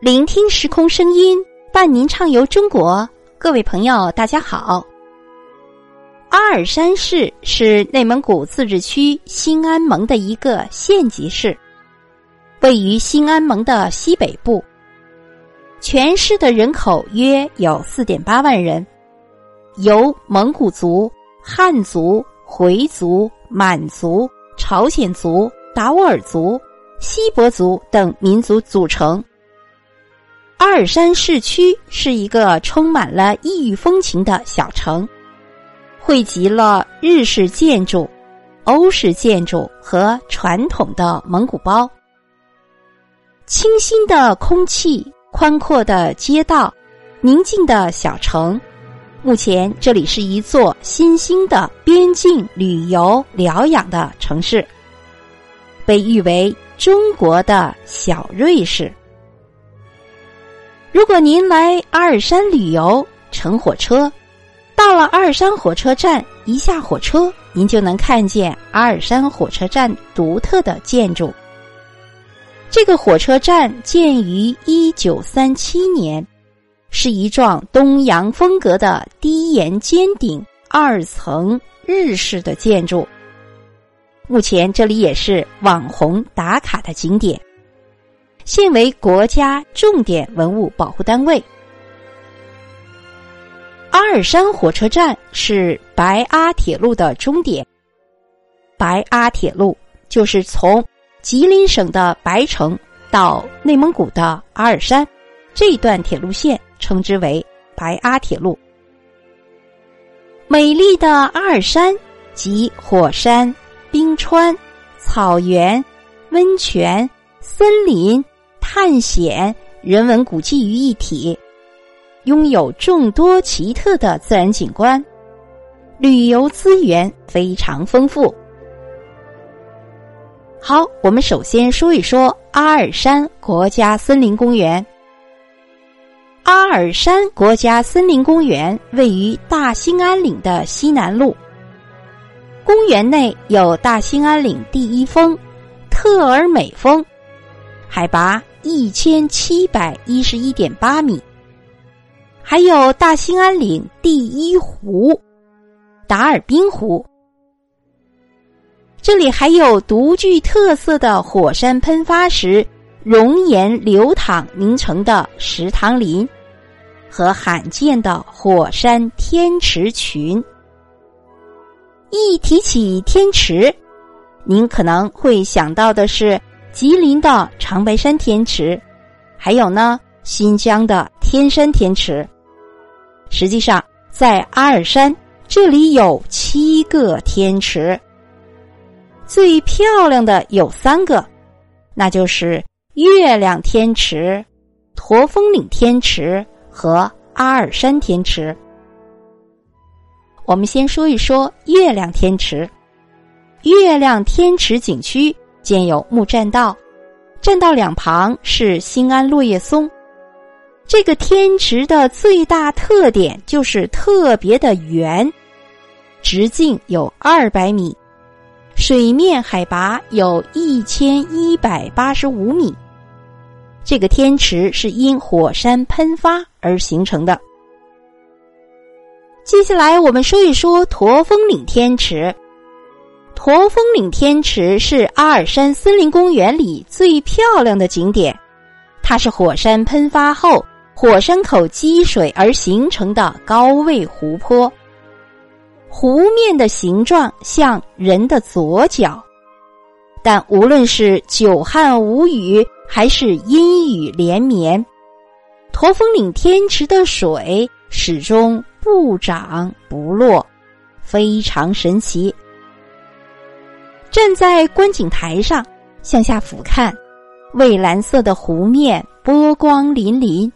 聆听时空声音，伴您畅游中国。各位朋友，大家好。阿尔山市是内蒙古自治区兴安盟的一个县级市，位于兴安盟的西北部。全市的人口约有四点八万人，由蒙古族、汉族、回族、满族、朝鲜族、达斡尔族、锡伯族等民族组成。阿尔山市区是一个充满了异域风情的小城，汇集了日式建筑、欧式建筑和传统的蒙古包。清新的空气、宽阔的街道、宁静的小城，目前这里是一座新兴的边境旅游疗养的城市，被誉为中国的小瑞士。如果您来阿尔山旅游，乘火车，到了阿尔山火车站，一下火车，您就能看见阿尔山火车站独特的建筑。这个火车站建于一九三七年，是一幢东洋风格的低檐尖顶二层日式的建筑。目前这里也是网红打卡的景点。现为国家重点文物保护单位。阿尔山火车站是白阿铁路的终点。白阿铁路就是从吉林省的白城到内蒙古的阿尔山这段铁路线，称之为白阿铁路。美丽的阿尔山集火山、冰川、草原、温泉、森林。探险、人文古迹于一体，拥有众多奇特的自然景观，旅游资源非常丰富。好，我们首先说一说阿尔山国家森林公园。阿尔山国家森林公园位于大兴安岭的西南麓，公园内有大兴安岭第一峰——特尔美峰，海拔。一千七百一十一点八米，还有大兴安岭第一湖——达尔滨湖。这里还有独具特色的火山喷发时熔岩流淌凝成的石塘林，和罕见的火山天池群。一提起天池，您可能会想到的是。吉林的长白山天池，还有呢，新疆的天山天池。实际上，在阿尔山这里有七个天池，最漂亮的有三个，那就是月亮天池、驼峰岭天池和阿尔山天池。我们先说一说月亮天池，月亮天池景区。建有木栈道，栈道两旁是兴安落叶松。这个天池的最大特点就是特别的圆，直径有二百米，水面海拔有一千一百八十五米。这个天池是因火山喷发而形成的。接下来我们说一说驼峰岭天池。驼峰岭天池是阿尔山森林公园里最漂亮的景点，它是火山喷发后火山口积水而形成的高位湖泊，湖面的形状像人的左脚，但无论是久旱无雨还是阴雨连绵，驼峰岭天池的水始终不涨不落，非常神奇。站在观景台上，向下俯瞰，蔚蓝色的湖面波光粼粼，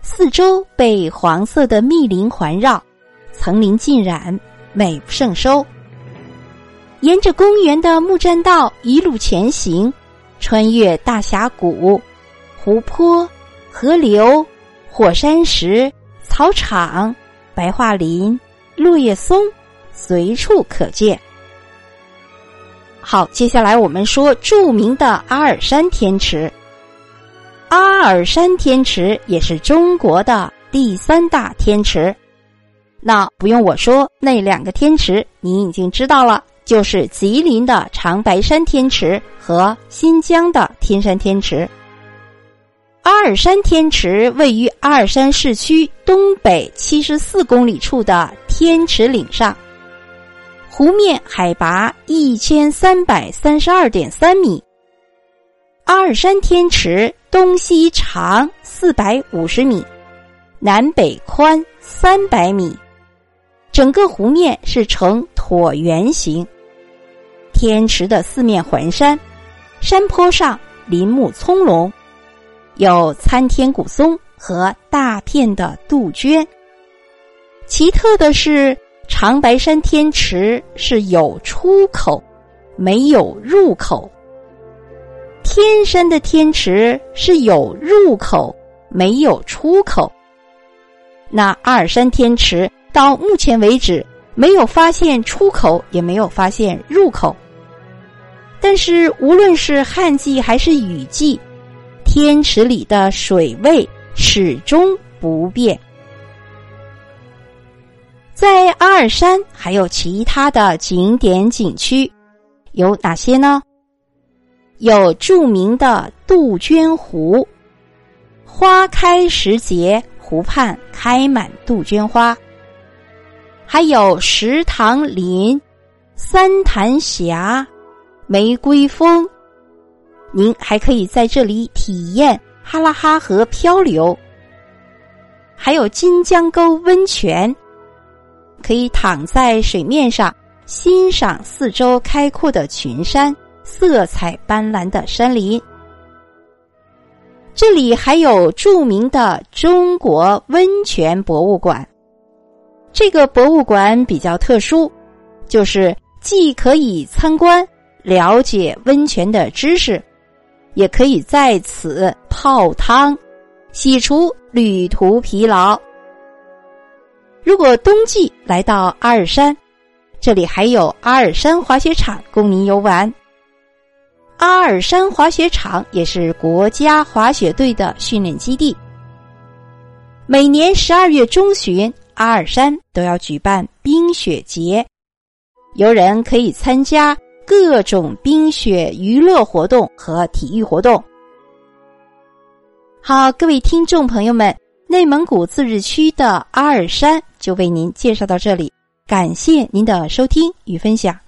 四周被黄色的密林环绕，层林尽染，美不胜收。沿着公园的木栈道一路前行，穿越大峡谷、湖泊、河流、火山石、草场、白桦林、落叶松，随处可见。好，接下来我们说著名的阿尔山天池。阿尔山天池也是中国的第三大天池。那不用我说，那两个天池你已经知道了，就是吉林的长白山天池和新疆的天山天池。阿尔山天池位于阿尔山市区东北七十四公里处的天池岭上，湖面海拔一千三百三十二点三米。阿尔山天池东西长四百五十米，南北宽三百米。整个湖面是呈椭圆形，天池的四面环山，山坡上林木葱茏，有参天古松和大片的杜鹃。奇特的是，长白山天池是有出口，没有入口；天山的天池是有入口，没有出口。那阿尔山天池。到目前为止，没有发现出口，也没有发现入口。但是，无论是旱季还是雨季，天池里的水位始终不变。在阿尔山还有其他的景点景区，有哪些呢？有著名的杜鹃湖，花开时节，湖畔开满杜鹃花。还有石塘林、三潭峡、玫瑰峰，您还可以在这里体验哈拉哈河漂流。还有金江沟温泉，可以躺在水面上欣赏四周开阔的群山、色彩斑斓的山林。这里还有著名的中国温泉博物馆。这个博物馆比较特殊，就是既可以参观了解温泉的知识，也可以在此泡汤，洗除旅途疲劳。如果冬季来到阿尔山，这里还有阿尔山滑雪场供您游玩。阿尔山滑雪场也是国家滑雪队的训练基地，每年十二月中旬。阿尔山都要举办冰雪节，游人可以参加各种冰雪娱乐活动和体育活动。好，各位听众朋友们，内蒙古自治区的阿尔山就为您介绍到这里，感谢您的收听与分享。